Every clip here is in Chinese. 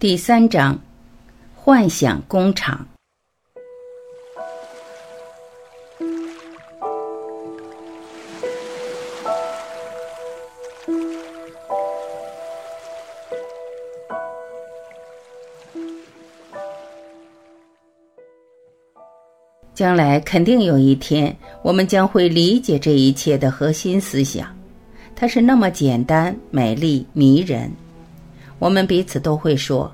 第三章，幻想工厂。将来肯定有一天，我们将会理解这一切的核心思想，它是那么简单、美丽、迷人。我们彼此都会说：“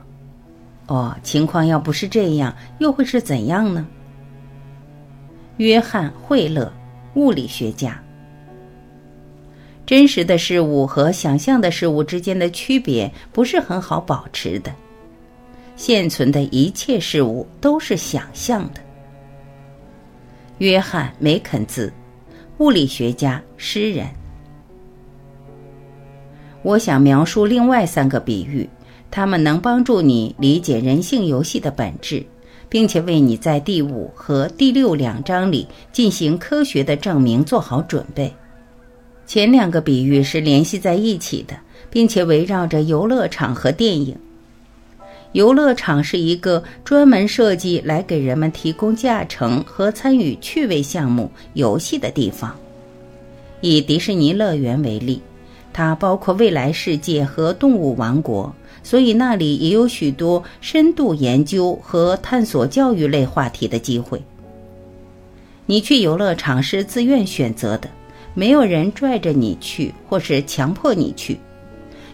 哦，情况要不是这样，又会是怎样呢？”约翰·惠勒，物理学家。真实的事物和想象的事物之间的区别不是很好保持的。现存的一切事物都是想象的。约翰·梅肯兹，物理学家、诗人。我想描述另外三个比喻，它们能帮助你理解人性游戏的本质，并且为你在第五和第六两章里进行科学的证明做好准备。前两个比喻是联系在一起的，并且围绕着游乐场和电影。游乐场是一个专门设计来给人们提供驾乘和参与趣味项目游戏的地方。以迪士尼乐园为例。它包括未来世界和动物王国，所以那里也有许多深度研究和探索教育类话题的机会。你去游乐场是自愿选择的，没有人拽着你去或是强迫你去。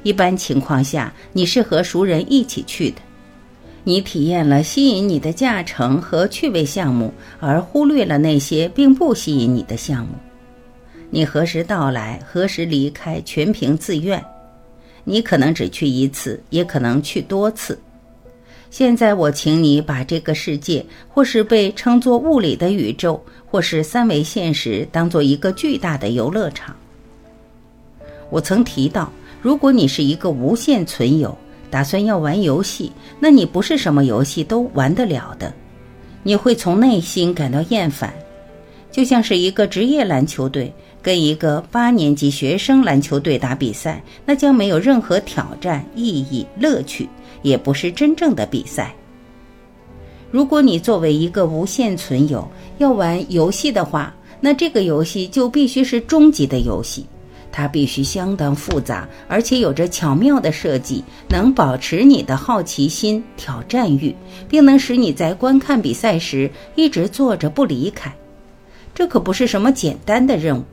一般情况下，你是和熟人一起去的。你体验了吸引你的驾乘和趣味项目，而忽略了那些并不吸引你的项目。你何时到来，何时离开，全凭自愿。你可能只去一次，也可能去多次。现在我请你把这个世界，或是被称作物理的宇宙，或是三维现实，当做一个巨大的游乐场。我曾提到，如果你是一个无限存有，打算要玩游戏，那你不是什么游戏都玩得了的，你会从内心感到厌烦。就像是一个职业篮球队跟一个八年级学生篮球队打比赛，那将没有任何挑战、意义、乐趣，也不是真正的比赛。如果你作为一个无限存有要玩游戏的话，那这个游戏就必须是终极的游戏，它必须相当复杂，而且有着巧妙的设计，能保持你的好奇心、挑战欲，并能使你在观看比赛时一直坐着不离开。这可不是什么简单的任务，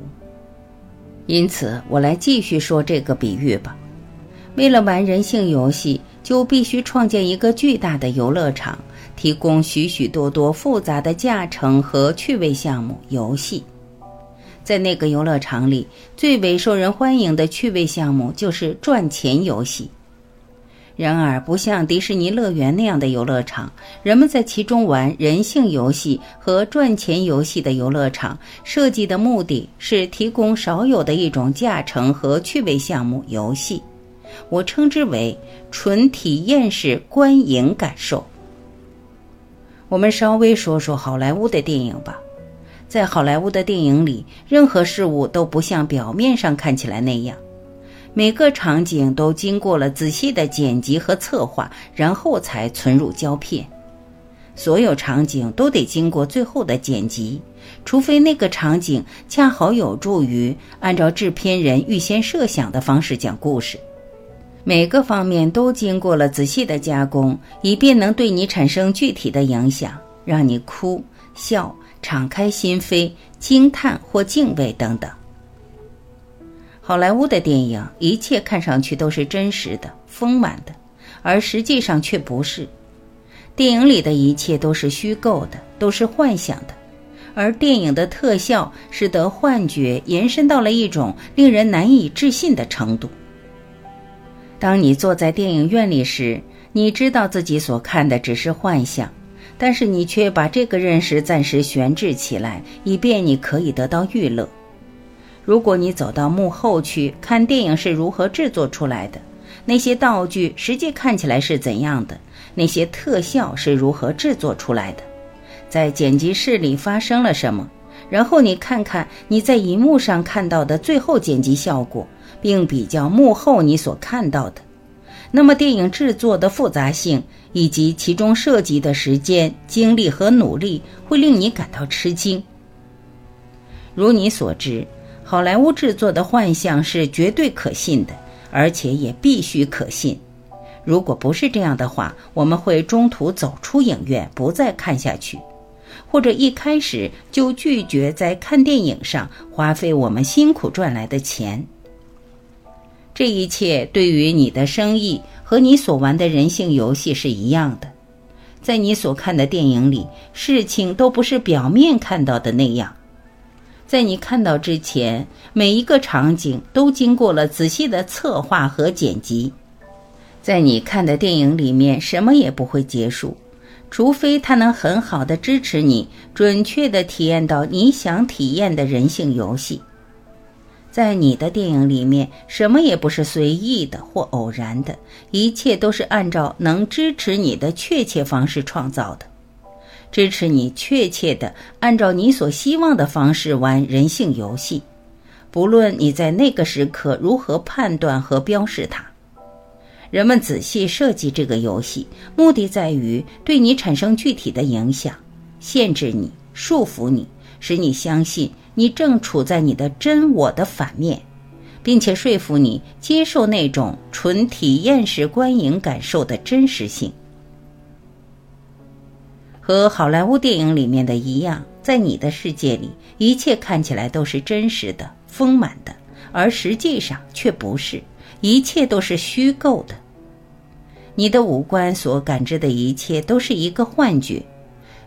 因此我来继续说这个比喻吧。为了玩人性游戏，就必须创建一个巨大的游乐场，提供许许多多复杂的驾乘和趣味项目游戏。在那个游乐场里，最为受人欢迎的趣味项目就是赚钱游戏。然而，不像迪士尼乐园那样的游乐场，人们在其中玩人性游戏和赚钱游戏的游乐场设计的目的是提供少有的一种驾乘和趣味项目游戏，我称之为纯体验式观影感受。我们稍微说说好莱坞的电影吧，在好莱坞的电影里，任何事物都不像表面上看起来那样。每个场景都经过了仔细的剪辑和策划，然后才存入胶片。所有场景都得经过最后的剪辑，除非那个场景恰好有助于按照制片人预先设想的方式讲故事。每个方面都经过了仔细的加工，以便能对你产生具体的影响，让你哭、笑、敞开心扉、惊叹或敬畏等等。好莱坞的电影，一切看上去都是真实的、丰满的，而实际上却不是。电影里的一切都是虚构的，都是幻想的，而电影的特效使得幻觉延伸到了一种令人难以置信的程度。当你坐在电影院里时，你知道自己所看的只是幻想，但是你却把这个认识暂时悬置起来，以便你可以得到娱乐。如果你走到幕后去看电影是如何制作出来的，那些道具实际看起来是怎样的，那些特效是如何制作出来的，在剪辑室里发生了什么，然后你看看你在荧幕上看到的最后剪辑效果，并比较幕后你所看到的，那么电影制作的复杂性以及其中涉及的时间、精力和努力会令你感到吃惊。如你所知，好莱坞制作的幻象是绝对可信的，而且也必须可信。如果不是这样的话，我们会中途走出影院，不再看下去，或者一开始就拒绝在看电影上花费我们辛苦赚来的钱。这一切对于你的生意和你所玩的人性游戏是一样的。在你所看的电影里，事情都不是表面看到的那样。在你看到之前，每一个场景都经过了仔细的策划和剪辑。在你看的电影里面，什么也不会结束，除非它能很好的支持你，准确的体验到你想体验的人性游戏。在你的电影里面，什么也不是随意的或偶然的，一切都是按照能支持你的确切方式创造的，支持你确切的按照你所希望的方式玩人性游戏，不论你在那个时刻如何判断和标示它。人们仔细设计这个游戏，目的在于对你产生具体的影响，限制你，束缚你，使你相信你正处在你的真我的反面，并且说服你接受那种纯体验式观影感受的真实性。和好莱坞电影里面的一样，在你的世界里，一切看起来都是真实的、丰满的，而实际上却不是。一切都是虚构的，你的五官所感知的一切都是一个幻觉，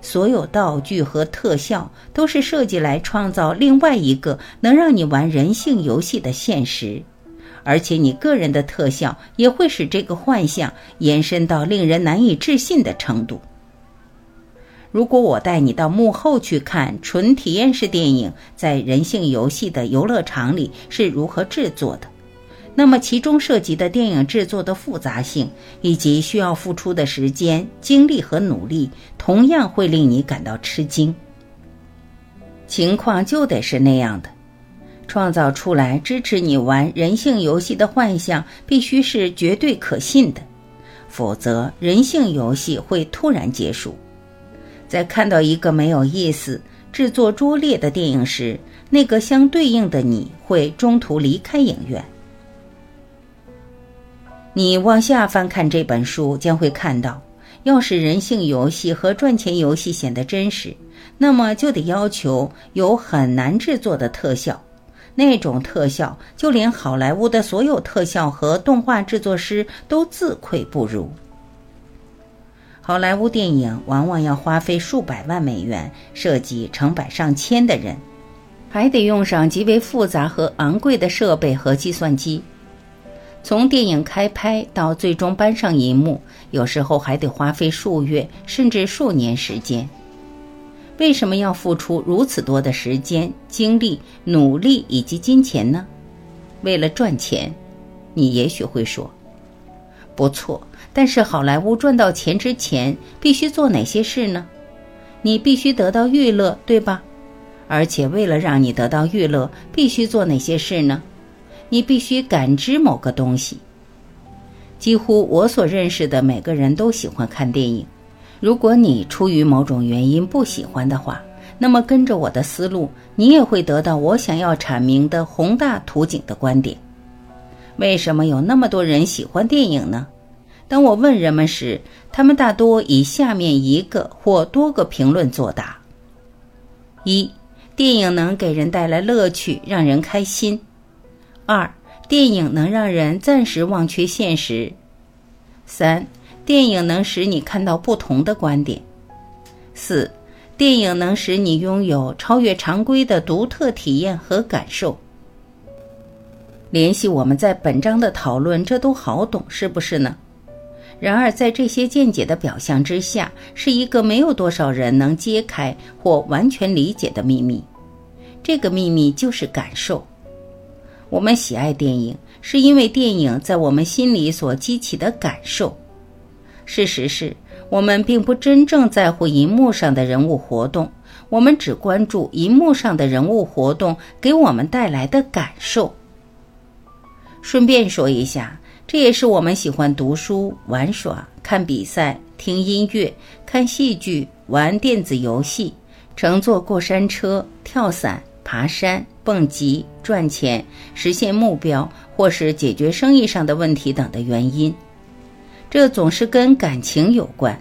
所有道具和特效都是设计来创造另外一个能让你玩人性游戏的现实，而且你个人的特效也会使这个幻象延伸到令人难以置信的程度。如果我带你到幕后去看纯体验式电影在人性游戏的游乐场里是如何制作的。那么，其中涉及的电影制作的复杂性，以及需要付出的时间、精力和努力，同样会令你感到吃惊。情况就得是那样的，创造出来支持你玩人性游戏的幻象，必须是绝对可信的，否则人性游戏会突然结束。在看到一个没有意思、制作拙劣的电影时，那个相对应的你会中途离开影院。你往下翻看这本书，将会看到，要使人性游戏和赚钱游戏显得真实，那么就得要求有很难制作的特效。那种特效，就连好莱坞的所有特效和动画制作师都自愧不如。好莱坞电影往往要花费数百万美元设计成百上千的人，还得用上极为复杂和昂贵的设备和计算机。从电影开拍到最终搬上银幕，有时候还得花费数月甚至数年时间。为什么要付出如此多的时间、精力、努力以及金钱呢？为了赚钱，你也许会说，不错。但是好莱坞赚到钱之前必须做哪些事呢？你必须得到娱乐，对吧？而且为了让你得到娱乐，必须做哪些事呢？你必须感知某个东西。几乎我所认识的每个人都喜欢看电影。如果你出于某种原因不喜欢的话，那么跟着我的思路，你也会得到我想要阐明的宏大图景的观点。为什么有那么多人喜欢电影呢？当我问人们时，他们大多以下面一个或多个评论作答：一，电影能给人带来乐趣，让人开心。二，电影能让人暂时忘却现实。三，电影能使你看到不同的观点。四，电影能使你拥有超越常规的独特体验和感受。联系我们在本章的讨论，这都好懂，是不是呢？然而，在这些见解的表象之下，是一个没有多少人能揭开或完全理解的秘密。这个秘密就是感受。我们喜爱电影，是因为电影在我们心里所激起的感受。事实是，我们并不真正在乎银幕上的人物活动，我们只关注银幕上的人物活动给我们带来的感受。顺便说一下，这也是我们喜欢读书、玩耍、看比赛、听音乐、看戏剧、玩电子游戏、乘坐过山车、跳伞、爬山、蹦极、赚钱、实现目标，或是解决生意上的问题等的原因。这总是跟感情有关。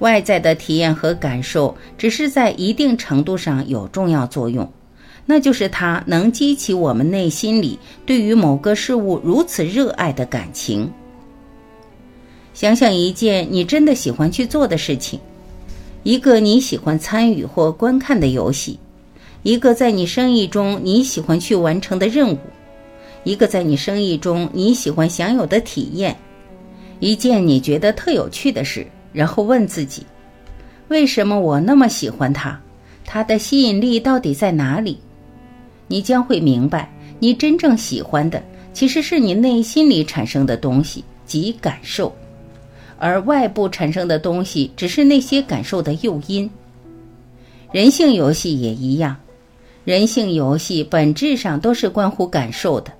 外在的体验和感受只是在一定程度上有重要作用，那就是它能激起我们内心里对于某个事物如此热爱的感情。想想一件你真的喜欢去做的事情，一个你喜欢参与或观看的游戏，一个在你生意中你喜欢去完成的任务，一个在你生意中你喜欢享有的体验，一件你觉得特有趣的事。然后问自己，为什么我那么喜欢它？它的吸引力到底在哪里？你将会明白，你真正喜欢的其实是你内心里产生的东西即感受，而外部产生的东西只是那些感受的诱因。人性游戏也一样，人性游戏本质上都是关乎感受的。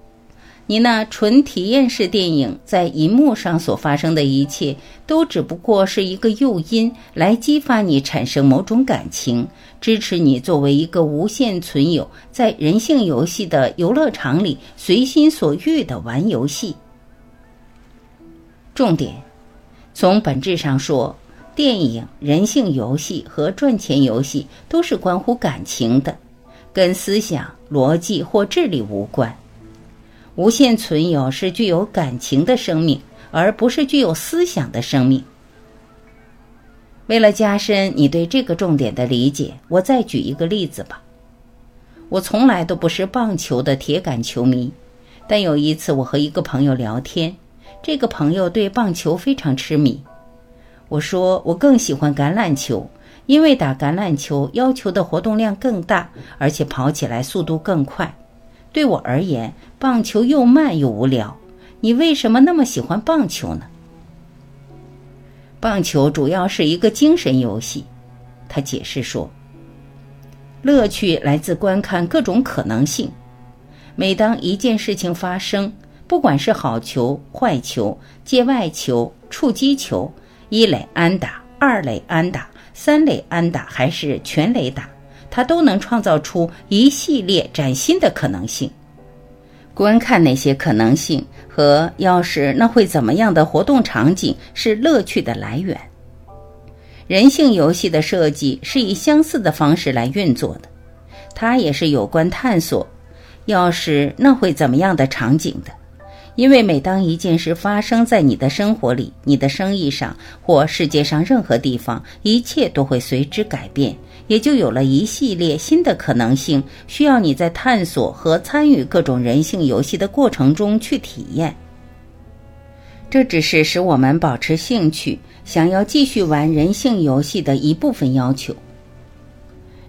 你那纯体验式电影在银幕上所发生的一切，都只不过是一个诱因，来激发你产生某种感情，支持你作为一个无限存有，在人性游戏的游乐场里随心所欲的玩游戏。重点，从本质上说，电影、人性游戏和赚钱游戏都是关乎感情的，跟思想、逻辑或智力无关。无限存有是具有感情的生命，而不是具有思想的生命。为了加深你对这个重点的理解，我再举一个例子吧。我从来都不是棒球的铁杆球迷，但有一次我和一个朋友聊天，这个朋友对棒球非常痴迷。我说我更喜欢橄榄球，因为打橄榄球要求的活动量更大，而且跑起来速度更快。对我而言，棒球又慢又无聊。你为什么那么喜欢棒球呢？棒球主要是一个精神游戏，他解释说。乐趣来自观看各种可能性。每当一件事情发生，不管是好球、坏球、界外球、触击球、一垒安打、二垒安打、三垒安打，还是全垒打。它都能创造出一系列崭新的可能性。观看那些可能性和要是那会怎么样的活动场景是乐趣的来源。人性游戏的设计是以相似的方式来运作的，它也是有关探索要是那会怎么样的场景的。因为每当一件事发生在你的生活里、你的生意上或世界上任何地方，一切都会随之改变。也就有了一系列新的可能性，需要你在探索和参与各种人性游戏的过程中去体验。这只是使我们保持兴趣、想要继续玩人性游戏的一部分要求。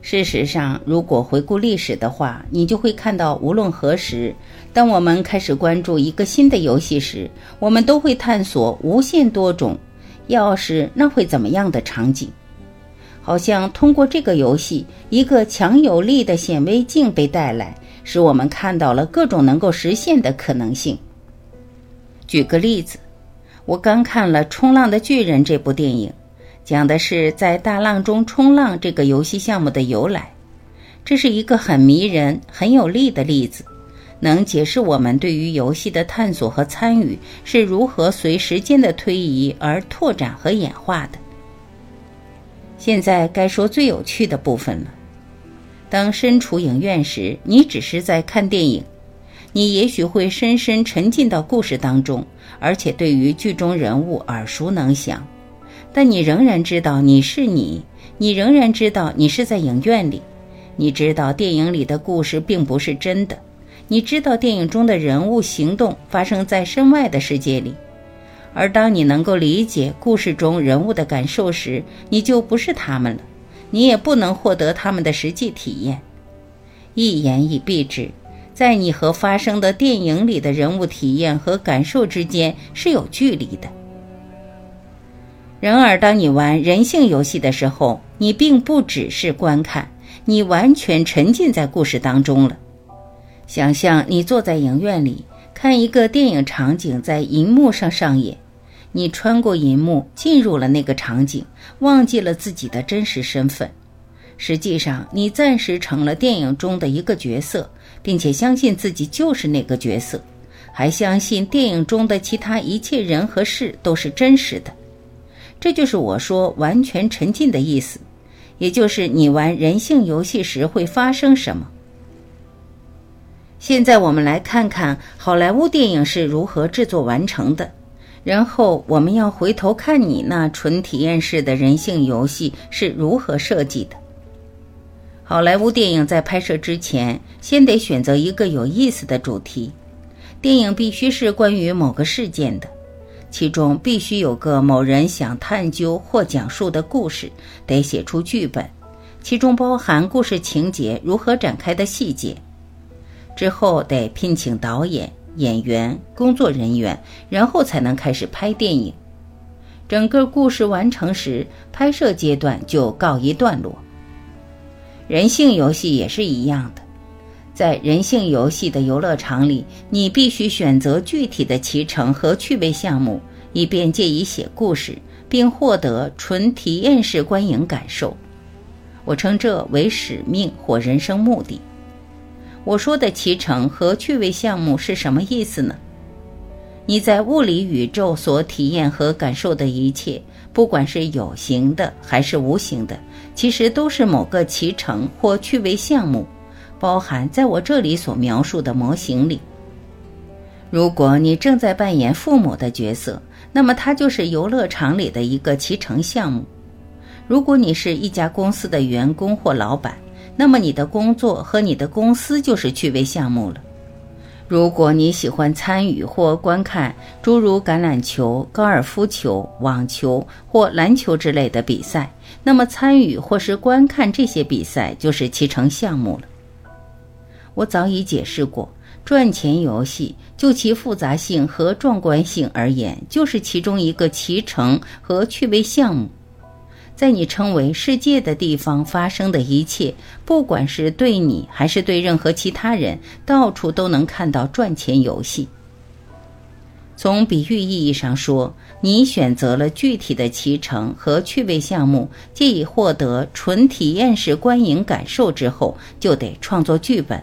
事实上，如果回顾历史的话，你就会看到，无论何时，当我们开始关注一个新的游戏时，我们都会探索无限多种“要是那会怎么样的”场景。好像通过这个游戏，一个强有力的显微镜被带来，使我们看到了各种能够实现的可能性。举个例子，我刚看了《冲浪的巨人》这部电影，讲的是在大浪中冲浪这个游戏项目的由来。这是一个很迷人、很有力的例子，能解释我们对于游戏的探索和参与是如何随时间的推移而拓展和演化的。现在该说最有趣的部分了。当身处影院时，你只是在看电影，你也许会深深沉浸到故事当中，而且对于剧中人物耳熟能详。但你仍然知道你是你，你仍然知道你是在影院里，你知道电影里的故事并不是真的，你知道电影中的人物行动发生在身外的世界里。而当你能够理解故事中人物的感受时，你就不是他们了，你也不能获得他们的实际体验。一言以蔽之，在你和发生的电影里的人物体验和感受之间是有距离的。然而，当你玩人性游戏的时候，你并不只是观看，你完全沉浸在故事当中了。想象你坐在影院里。看一个电影场景在银幕上上演，你穿过银幕进入了那个场景，忘记了自己的真实身份。实际上，你暂时成了电影中的一个角色，并且相信自己就是那个角色，还相信电影中的其他一切人和事都是真实的。这就是我说完全沉浸的意思，也就是你玩人性游戏时会发生什么。现在我们来看看好莱坞电影是如何制作完成的，然后我们要回头看你那纯体验式的人性游戏是如何设计的。好莱坞电影在拍摄之前，先得选择一个有意思的主题。电影必须是关于某个事件的，其中必须有个某人想探究或讲述的故事，得写出剧本，其中包含故事情节如何展开的细节。之后得聘请导演、演员、工作人员，然后才能开始拍电影。整个故事完成时，拍摄阶段就告一段落。人性游戏也是一样的，在人性游戏的游乐场里，你必须选择具体的骑乘和趣味项目，以便借以写故事，并获得纯体验式观影感受。我称这为使命或人生目的。我说的骑乘和趣味项目是什么意思呢？你在物理宇宙所体验和感受的一切，不管是有形的还是无形的。其实都是某个骑乘或趣味项目，包含在我这里所描述的模型里。如果你正在扮演父母的角色，那么它就是游乐场里的一个骑乘项目；如果你是一家公司的员工或老板，那么你的工作和你的公司就是趣味项目了。如果你喜欢参与或观看诸如橄榄球、高尔夫球、网球或篮球之类的比赛，那么参与或是观看这些比赛就是骑乘项目了。我早已解释过，赚钱游戏就其复杂性和壮观性而言，就是其中一个骑乘和趣味项目。在你称为世界的地方发生的一切，不管是对你还是对任何其他人，到处都能看到赚钱游戏。从比喻意义上说，你选择了具体的骑乘和趣味项目，借以获得纯体验式观影感受之后，就得创作剧本，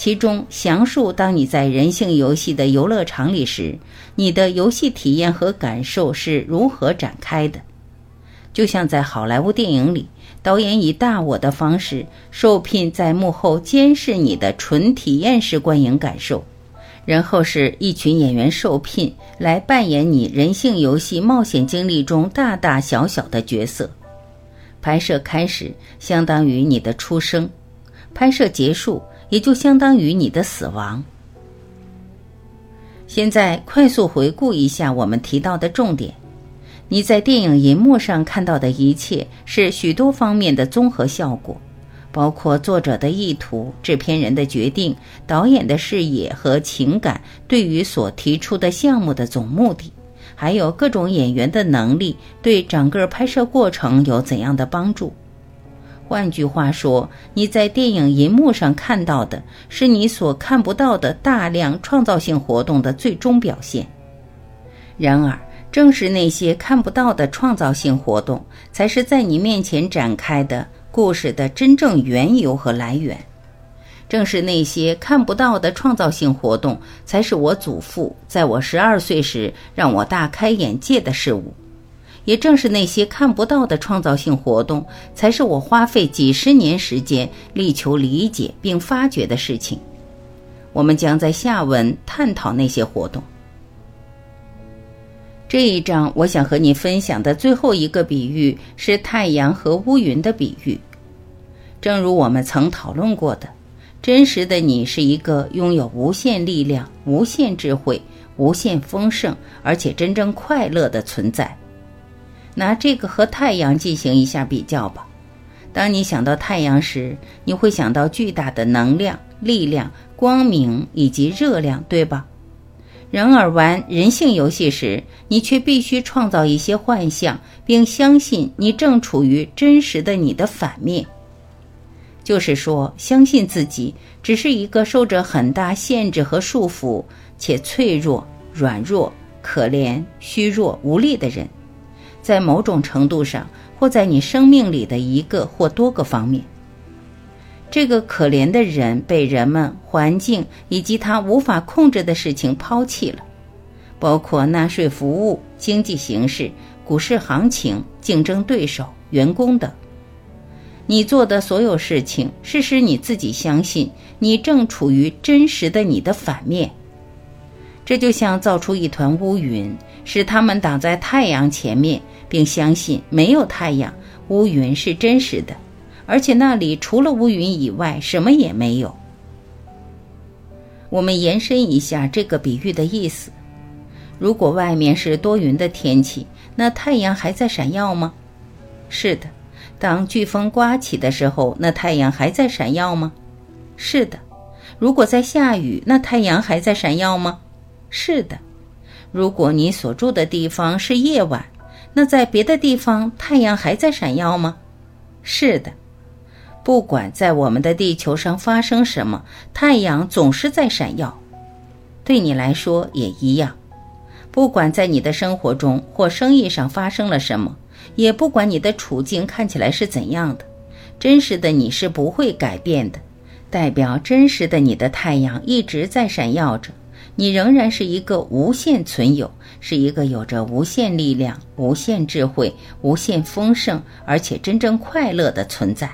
其中详述当你在人性游戏的游乐场里时，你的游戏体验和感受是如何展开的。就像在好莱坞电影里，导演以大我的方式受聘在幕后监视你的纯体验式观影感受，然后是一群演员受聘来扮演你人性游戏冒险经历中大大小小的角色。拍摄开始相当于你的出生，拍摄结束也就相当于你的死亡。现在快速回顾一下我们提到的重点。你在电影银幕上看到的一切是许多方面的综合效果，包括作者的意图、制片人的决定、导演的视野和情感对于所提出的项目的总目的，还有各种演员的能力对整个拍摄过程有怎样的帮助。换句话说，你在电影银幕上看到的是你所看不到的大量创造性活动的最终表现。然而，正是那些看不到的创造性活动，才是在你面前展开的故事的真正缘由和来源。正是那些看不到的创造性活动，才是我祖父在我十二岁时让我大开眼界的事物。也正是那些看不到的创造性活动，才是我花费几十年时间力求理解并发掘的事情。我们将在下文探讨那些活动。这一章我想和你分享的最后一个比喻是太阳和乌云的比喻。正如我们曾讨论过的，真实的你是一个拥有无限力量、无限智慧、无限丰盛，而且真正快乐的存在。拿这个和太阳进行一下比较吧。当你想到太阳时，你会想到巨大的能量、力量、光明以及热量，对吧？然而，玩人性游戏时，你却必须创造一些幻象，并相信你正处于真实的你的反面。就是说，相信自己只是一个受着很大限制和束缚，且脆弱、软弱、可怜、虚弱、无力的人，在某种程度上，或在你生命里的一个或多个方面。这个可怜的人被人们、环境以及他无法控制的事情抛弃了，包括纳税服务、经济形势、股市行情、竞争对手、员工等。你做的所有事情是使你自己相信你正处于真实的你的反面。这就像造出一团乌云，使他们挡在太阳前面，并相信没有太阳，乌云是真实的。而且那里除了乌云以外什么也没有。我们延伸一下这个比喻的意思：如果外面是多云的天气，那太阳还在闪耀吗？是的。当飓风刮起的时候，那太阳还在闪耀吗？是的。如果在下雨，那太阳还在闪耀吗？是的。如果你所住的地方是夜晚，那在别的地方太阳还在闪耀吗？是的。不管在我们的地球上发生什么，太阳总是在闪耀。对你来说也一样。不管在你的生活中或生意上发生了什么，也不管你的处境看起来是怎样的，真实的你是不会改变的。代表真实的你的太阳一直在闪耀着，你仍然是一个无限存有，是一个有着无限力量、无限智慧、无限丰盛，而且真正快乐的存在。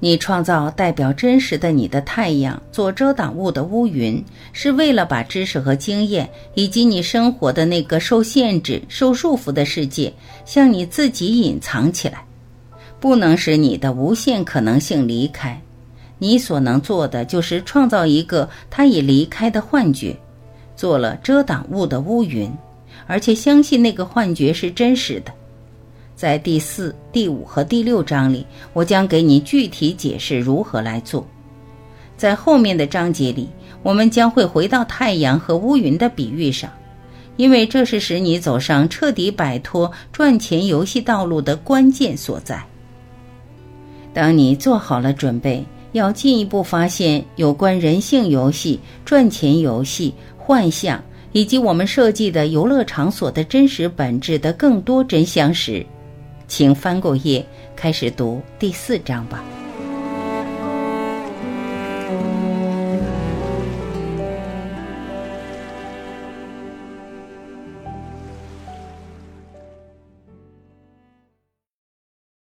你创造代表真实的你的太阳做遮挡物的乌云，是为了把知识和经验以及你生活的那个受限制、受束缚的世界向你自己隐藏起来，不能使你的无限可能性离开。你所能做的就是创造一个他已离开的幻觉，做了遮挡物的乌云，而且相信那个幻觉是真实的。在第四、第五和第六章里，我将给你具体解释如何来做。在后面的章节里，我们将会回到太阳和乌云的比喻上，因为这是使你走上彻底摆脱赚钱游戏道路的关键所在。当你做好了准备，要进一步发现有关人性游戏、赚钱游戏、幻象以及我们设计的游乐场所的真实本质的更多真相时，请翻过页，开始读第四章吧。